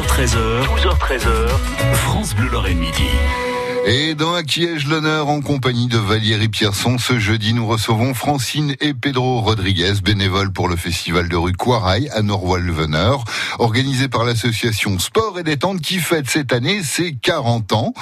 12h13h, 12h13h, France Bleu Lorraine Midi. Et dans À qui ai-je l'honneur en compagnie de Valérie Pierson, ce jeudi nous recevons Francine et Pedro Rodriguez, bénévoles pour le festival de rue Quaraille à Norwalveneur, organisé par l'association Sport et Détente qui fête cette année ses 40 ans.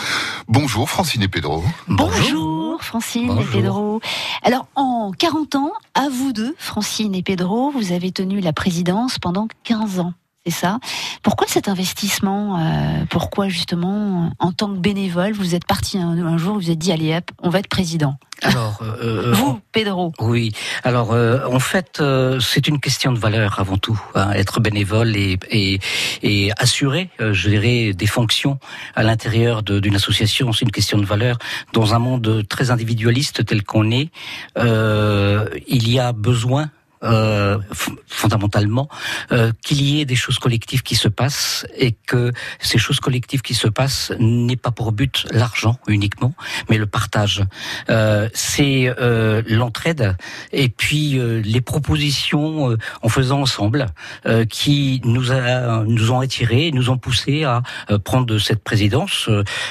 Bonjour Francine et Pedro. Bonjour Francine et Pedro. Alors en 40 ans, à vous deux, Francine et Pedro, vous avez tenu la présidence pendant 15 ans ça. Pourquoi cet investissement euh, Pourquoi justement, en tant que bénévole, vous êtes parti un, jour, vous êtes dit allez hop, on va être président? Alors, euh, euh, vous, Pedro. Oui. Alors, en fait, c'est une question de valeur avant tout. Hein, être bénévole et, et, et assurer, je dirais, des fonctions à l'intérieur d'une association, c'est une question de valeur. Dans un monde très individualiste tel qu'on est, il y a besoin euh, fondamentalement euh, qu'il y ait des choses collectives qui se passent et que ces choses collectives qui se passent n'aient pas pour but l'argent uniquement, mais le partage. Euh, c'est euh, l'entraide et puis euh, les propositions en faisant ensemble qui nous a, nous ont attirés, nous ont poussés à prendre cette présidence.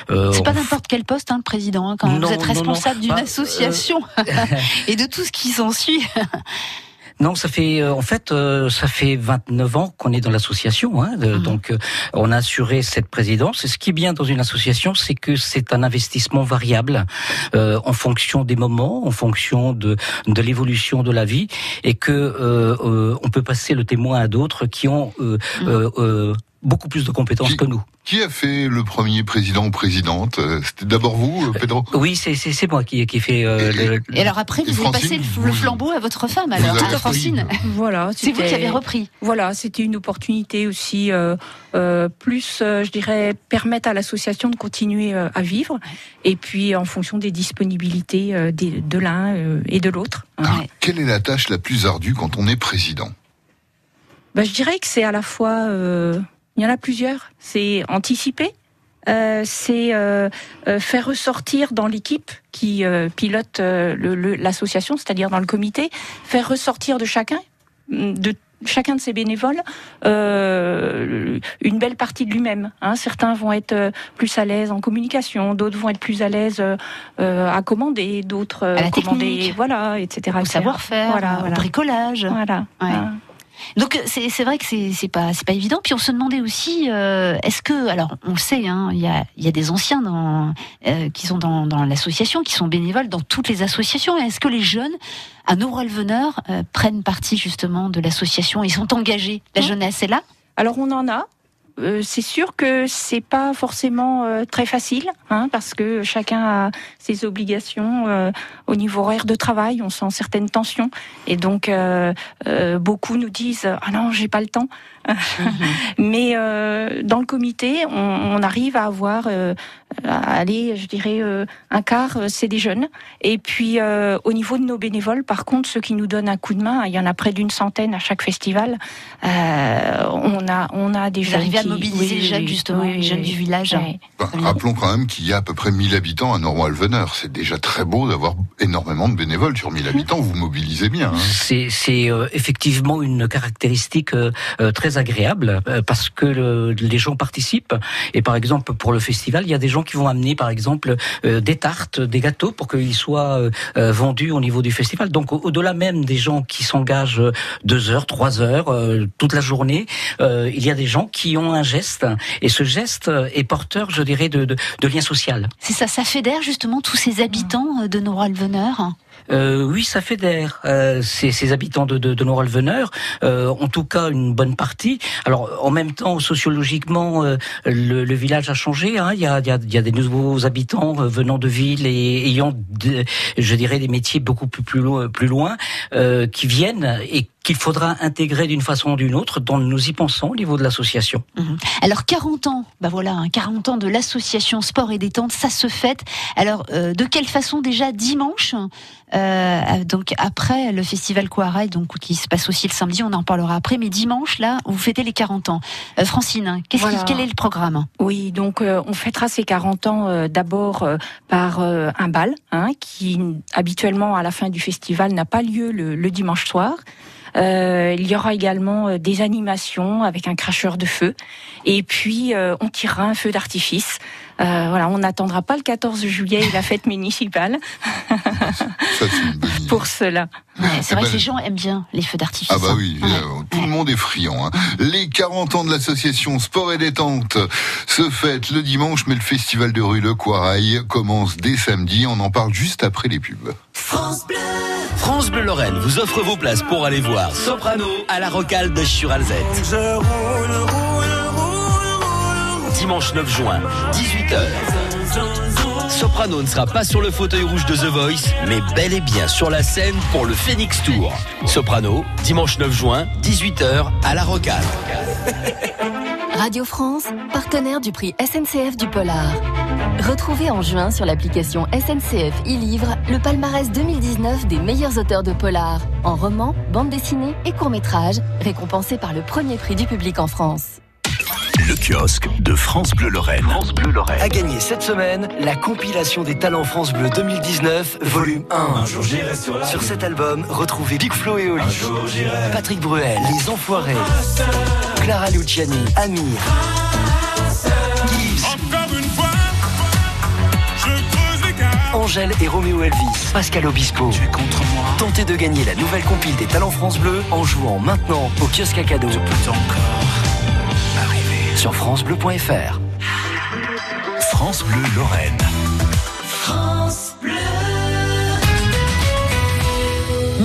c'est pas n'importe quel poste, hein, le président. Hein, quand vous êtes responsable d'une association et de tout ce qui s'ensuit. Non, ça fait euh, en fait euh, ça fait 29 ans qu'on est dans l'association, hein, mhm. donc euh, on a assuré cette présidence. Et ce qui est bien dans une association, c'est que c'est un investissement variable en fonction des moments, en fonction de de l'évolution de la vie, et que on peut passer le témoin à d'autres qui ont mhm. beaucoup plus de compétences que nous. Qui a fait le premier président ou présidente euh, C'était d'abord vous, euh, Pedro? Oui, c'est moi qui, qui fait. Euh, le... Et alors après, vous avez passé le, flambeau à votre femme, alors, à Francine. Voilà, c'est vous qui avez repris. Voilà, c'était une opportunité aussi, euh, plus, je dirais, permettre à l'association de continuer à vivre, et puis en fonction des disponibilités de l'un et de l'autre. Quelle est la tâche la plus ardue quand on est président? Bah, Je dirais que c'est à la fois il y en a plusieurs. C'est anticiper, euh, c'est euh, euh, faire ressortir dans l'équipe qui pilote l'association, c'est-à-dire dans le comité, faire ressortir de chacun, de chacun de ses bénévoles, une belle partie de lui-même. Hein. Certains vont être plus à l'aise en communication, d'autres vont être plus à l'aise à commander, d'autres à commander, voilà, etc. Au savoir-faire, voilà, au bricolage. Voilà. Donc c'est vrai que c'est pas c'est pas évident. Puis on se demandait aussi euh, est-ce que alors on le sait hein, il y a il y a des anciens dans, euh, qui sont dans, dans l'association qui sont bénévoles dans toutes les associations. Est-ce que les jeunes à Nourolveneur euh, prennent partie justement de l'association Ils sont engagés? La jeunesse est là? Alors on en a. Euh, c'est sûr que c'est pas forcément euh, très facile, hein, parce que chacun a ses obligations euh, au niveau horaire de travail. On sent certaines tensions, et donc beaucoup nous disent ah non j'ai pas le temps. Mhm. Mais dans le comité, on, on arrive à avoir aller, je dirais, un quart, c'est des jeunes. Et puis, au niveau de nos bénévoles, par contre, ceux qui nous donnent un coup de main, il y en a près d'une centaine à chaque festival. on a, on a des jeunes mobiliser les jeunes, justement, les jeunes du village. Bah, rappelons quand même qu'il y a à peu près 1000 habitants à Nord-Alveneur. C'est déjà très beau d'avoir énormément de bénévoles sur 1000 habitants. Vous mobilisez bien. Hein. C'est euh, effectivement une caractéristique euh, euh, très agréable parce que les gens participent. Et par exemple, pour le festival, il y a des gens qui vont amener, par exemple, des tartes, des gâteaux pour qu'ils soient vendus au niveau du festival. Donc, au-delà même des gens qui s'engagent deux heures, trois heures, toute la journée, il y a des gens qui ont un geste, et ce geste est porteur, je dirais, de, de, de lien social. C'est ça, ça fédère justement tous ces habitants euh, de Euh, oui, ça fédère euh, ces, ces, habitants de, de, de Nord-Alveneur, euh, en tout cas une bonne partie. Alors, en même temps, sociologiquement, euh, le, le, village a changé. Hein. Il, y a, il, y a, il, y a, des nouveaux habitants euh, venant de villes et ayant, je dirais, des métiers beaucoup plus plus loin, plus loin qui viennent et qu'il faudra intégrer d'une façon ou d'une autre, dont nous y pensons au niveau de l'association. Mhm. Alors 40 ans, bah voilà, 40 hein, ans de l'association Sport et Détente, ça se fête. Alors euh, de quelle façon déjà dimanche euh, donc après le festival Coarail, donc qui se passe aussi le samedi, on en parlera après. Mais dimanche, là, vous fêtez les 40 ans. Euh, Francine, quel est le programme? Oui, donc on fêtera ces 40 ans d'abord par un bal, hein, qui habituellement à la fin du festival n'a pas lieu le, le dimanche soir. Euh, il y aura également euh, des animations avec un cracheur de feu. Et puis, euh, on tirera un feu d'artifice. Euh, voilà, on n'attendra pas le 14 juillet et la fête municipale Ça, c'est une bonne idée. pour cela. Ouais, c'est vrai ben, que les gens aiment bien les feux d'artifice. Ah bah hein. oui, Ouais. euh, tout le monde est friand. hein. Les 40 ans de l'association Sport et Détente se fêtent le dimanche, mais le festival de rue Le Coirail commence dès samedi. On en parle juste après les pubs. France Bleu Lorraine vous offre vos places pour aller voir Soprano à la Rocale de Churalzette. Dimanche 9 juin, 18h. Soprano ne sera pas sur le fauteuil rouge de The Voice, mais bel et bien sur la scène pour le Phoenix Tour. Soprano, dimanche 9 juin, 18h à la Rocale. Radio France, partenaire du prix SNCF du Polar. Retrouvez en juin sur l'application SNCF e-Livre le palmarès 2019 des meilleurs auteurs de polar, en roman, bande dessinée et court-métrage, récompensés par le premier prix du public en France. Le kiosque de France Bleu Lorraine. France Bleu Lorraine. A gagné cette semaine la compilation des talents France Bleu 2019, volume 1. Sur cet album, retrouvez Big Flo et Oli, Patrick Bruel, Les Enfoirés, Clara Luciani, Amir, Gibbs, Angèle et Roméo Elvis, Pascal Obispo. Tu es contre moi. Tentez de gagner la nouvelle compile des talents France Bleu en jouant maintenant au kiosque à cadeaux. Sur FranceBleu.fr. France Bleu Lorraine.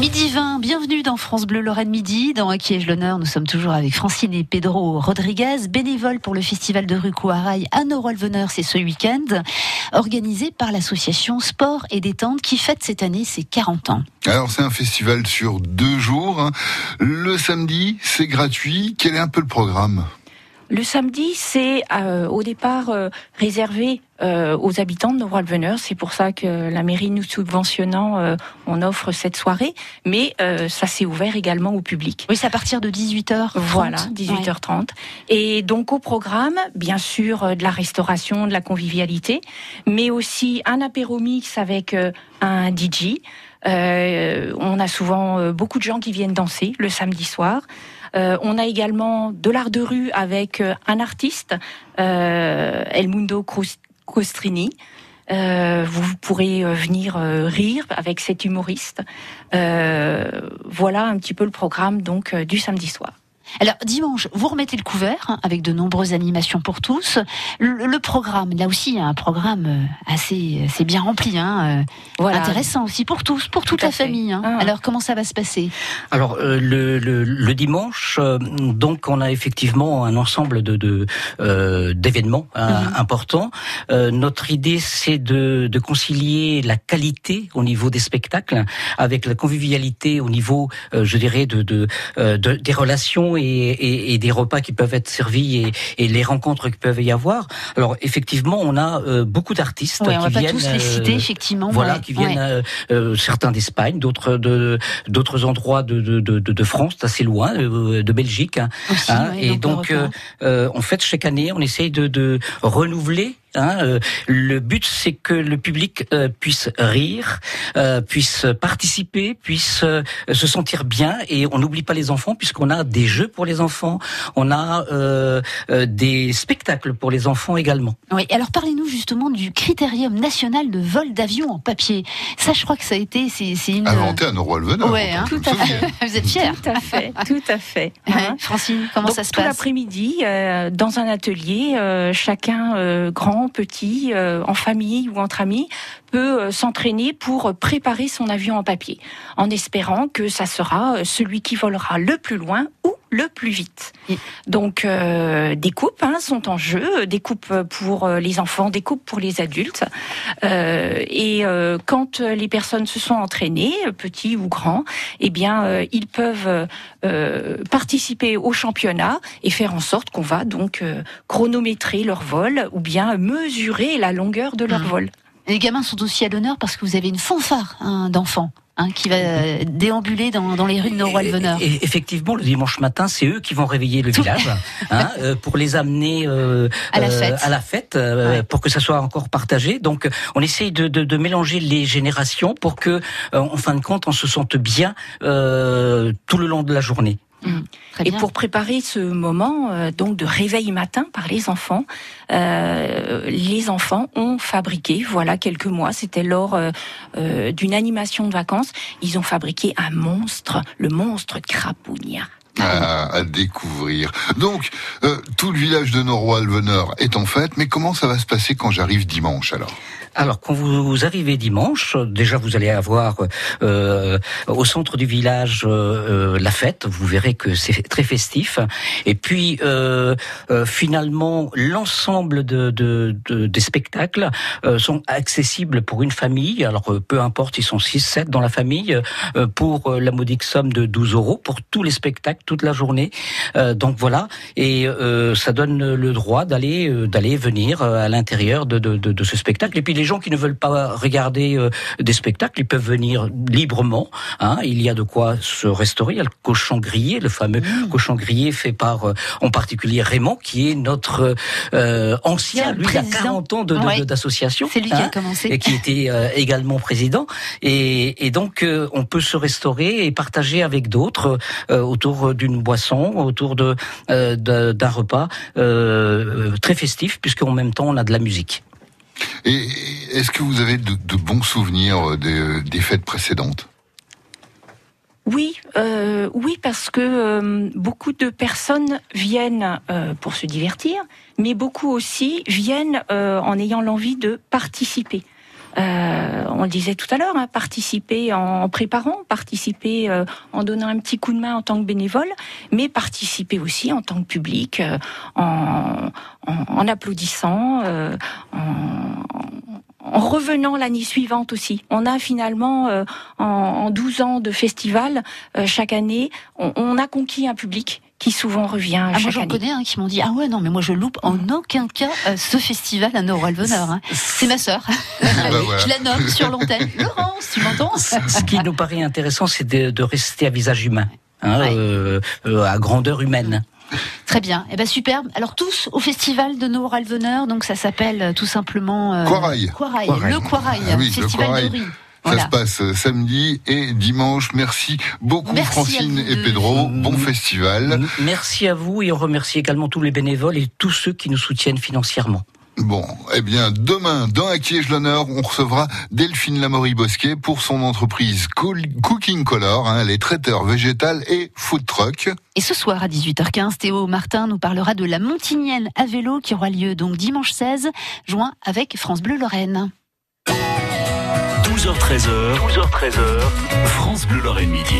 Midi 20, bienvenue dans France Bleu Lorraine Midi. Dans Qui l'honneur Nous sommes toujours avec Francine et Pedro Rodriguez, bénévoles pour le festival de rue Couarail à Norolveneur, c'est ce week-end, organisé par l'association Sport et Détente qui fête cette année ses 40 ans. Alors c'est un festival sur deux jours. hein. Le samedi, c'est gratuit. Quel est un peu le programme? Le samedi, c'est euh, au départ euh, réservé euh, aux habitants de Novralveneur. C'est pour ça que la mairie nous subventionnant, euh, on offre cette soirée. Mais euh, ça s'est ouvert également au public. Oui, c'est à partir de 18h. Voilà, 18h30. Et donc au programme, bien sûr, euh, de la restauration, de la convivialité, mais aussi un apéro mix avec euh, un DJ. Euh, on a souvent euh, beaucoup de gens qui viennent danser le samedi soir. Euh, on a également de l'art de rue avec euh, un artiste, euh, Elmundo Costrini. Euh, vous pourrez venir rire avec cet humoriste. Voilà un petit peu le programme donc du samedi soir. Alors dimanche, vous remettez le couvert hein, avec de nombreuses animations pour tous. Le, le programme, là aussi, il y a un programme euh, assez, assez bien rempli, hein, euh, Voilà. intéressant aussi pour tous, pour toute Tout la fait. famille. hein. Ah. Alors comment ça va se passer? Alors euh, le, le, le dimanche, euh, donc on a effectivement un ensemble de de, euh, d'événements hein, Mhm. importants. Euh, notre idée, c'est de, de concilier la qualité au niveau des spectacles avec la convivialité au niveau, euh, je dirais, de, de, euh, de- des relations et, et, et des repas qui peuvent être servis et, et les rencontres qui peuvent y avoir. Alors effectivement, on a euh, beaucoup d'artistes Ouais, On qui va pas viennent. tous les euh, citer, effectivement. voilà, ouais, qui viennent ouais. euh, euh, certains d'Espagne, d'autres de d'autres endroits de, de, de, de France, assez loin, euh, de Belgique. hein, Aussi, hein. et donc, euh, euh, en fait, chaque année, on essaye de, de renouveler. Hein, euh, le but, c'est que le public euh, puisse rire, euh, puisse participer, puisse euh, se sentir bien, et on n'oublie pas les enfants puisqu'on a des jeux pour les enfants, on a euh, euh, des spectacles pour les enfants également. Oui, alors parlez-nous justement du critérium national de vol d'avion en papier. Ça, je crois que ça a été, c'est c'est une. Inventé à Norwalveneur. Ouais, hein, tout tout à fait. Vous êtes fiers Tout à fait, tout à fait. Ouais, Hein. Francine, comment Donc, ça se tout passe? l'après-midi, euh, dans un atelier, euh, chacun, euh, grand, petit, euh, en famille ou entre amis, peut euh, s'entraîner pour préparer son avion en papier, en espérant que ça sera euh, celui qui volera le plus loin ou le plus vite. Donc euh, des coupes hein, sont en jeu, des coupes pour euh, les enfants, des coupes pour les adultes. Euh, et euh, quand euh, les personnes se sont entraînées, euh, petits ou grands, eh bien euh, ils peuvent euh, participer au championnat et faire en sorte qu'on va donc euh, chronométrer leur vol ou bien mesurer la longueur de leur Mhm. vol. Les gamins sont aussi à l'honneur parce que vous avez une fanfare hein, d'enfants. hein, qui va euh, déambuler dans, dans les rues de et- Effectivement, le dimanche matin, c'est eux qui vont réveiller le village hein, euh, pour les amener euh, À la euh, fête. à la fête, euh, Ouais. pour que ça soit encore partagé. Donc, on essaye de, de, de mélanger les générations pour que, euh, en fin de compte, on se sente bien euh, tout le long de la journée. Très Et bien. pour préparer ce moment euh, donc de réveil matin par les enfants, euh, les enfants ont fabriqué, voilà quelques mois, c'était lors euh, euh, d'une animation de vacances, ils ont fabriqué un monstre, le monstre Crapounia. à, à découvrir. Donc, euh, tout le village de Nord-Walveneur est en fête, mais comment ça va se passer quand j'arrive dimanche alors? Alors, quand vous arrivez dimanche, déjà vous allez avoir euh, au centre du village euh, euh, la fête. Vous verrez que c'est très festif. Et puis, euh, euh, finalement, l'ensemble de, de- de- des spectacles euh, sont accessibles pour une famille. Alors, peu importe, ils sont 6, 7 dans la famille, pour la modique somme de 12 euros pour tous les spectacles, toute la journée. Donc voilà, et ça donne le droit d'aller d'aller venir à l'intérieur de, de, de, ce spectacle. Gens qui ne veulent pas regarder euh, des spectacles, ils peuvent venir librement. Hein, il y a de quoi se restaurer. Il y a le cochon grillé, le fameux Mmh. cochon grillé fait par euh, en particulier Raymond, qui est notre euh, ancien, lui, il a président. 40 ans de- de- Ouais. de- d'association. C'est lui qui a hein, commencé. et qui était euh, également président. Et, et donc, euh, on peut se restaurer et partager avec d'autres euh, autour d'une boisson, autour de euh, d'un repas euh, très festif, puisqu'en même temps, on a de la musique. Et est-ce que vous avez de, bons souvenirs des, des fêtes précédentes? Oui, euh, oui, parce que euh, beaucoup de personnes viennent euh, pour se divertir, mais beaucoup aussi viennent euh, en ayant l'envie de participer. Euh, on le disait tout à l'heure, hein, participer en préparant, participer euh, en donnant un petit coup de main en tant que bénévole, mais participer aussi en tant que public, euh, en, applaudissant, euh, en, en revenant l'année suivante aussi. On a finalement, euh, en, en 12 ans de festival, euh, chaque année, on, on a conquis un public qui souvent revient Ah, moi j'en connais un qui m'ont dit ah ouais non mais moi je loupe en aucun cas euh, ce festival à Nord-Walveneur. hein. C'est ma sœur. Bah, voilà. Je la nomme sur l'antenne. Laurence, tu m'entends? Ce ce qui nous paraît intéressant, c'est de, de rester à visage humain, hein, Ouais. euh, euh, à grandeur humaine. Très bien. Eh ben superbe. Alors tous au festival de Nord-Walveneur, donc ça s'appelle euh, tout simplement euh. Quoirail. Le Quoirail, Ah oui, le festival de riz. Ça Voilà. se passe euh, samedi et dimanche. Merci beaucoup Merci Francine et. Pedro. Bon festival. Merci à vous et on remercie également tous les bénévoles et tous ceux qui nous soutiennent financièrement. Bon, eh bien, demain, dans Acquiège l'honneur, on recevra Delphine Lamorie-Bosquet pour son entreprise Cool- Cooking Color. hein, elle est traiteur végétal et food truck. Et ce soir à 18h15, Théo Martin nous parlera de la Montignienne à vélo qui aura lieu donc dimanche 16 juin avec France Bleu Lorraine. 12h13h, 12h13h, France Bleu Lorraine Midi.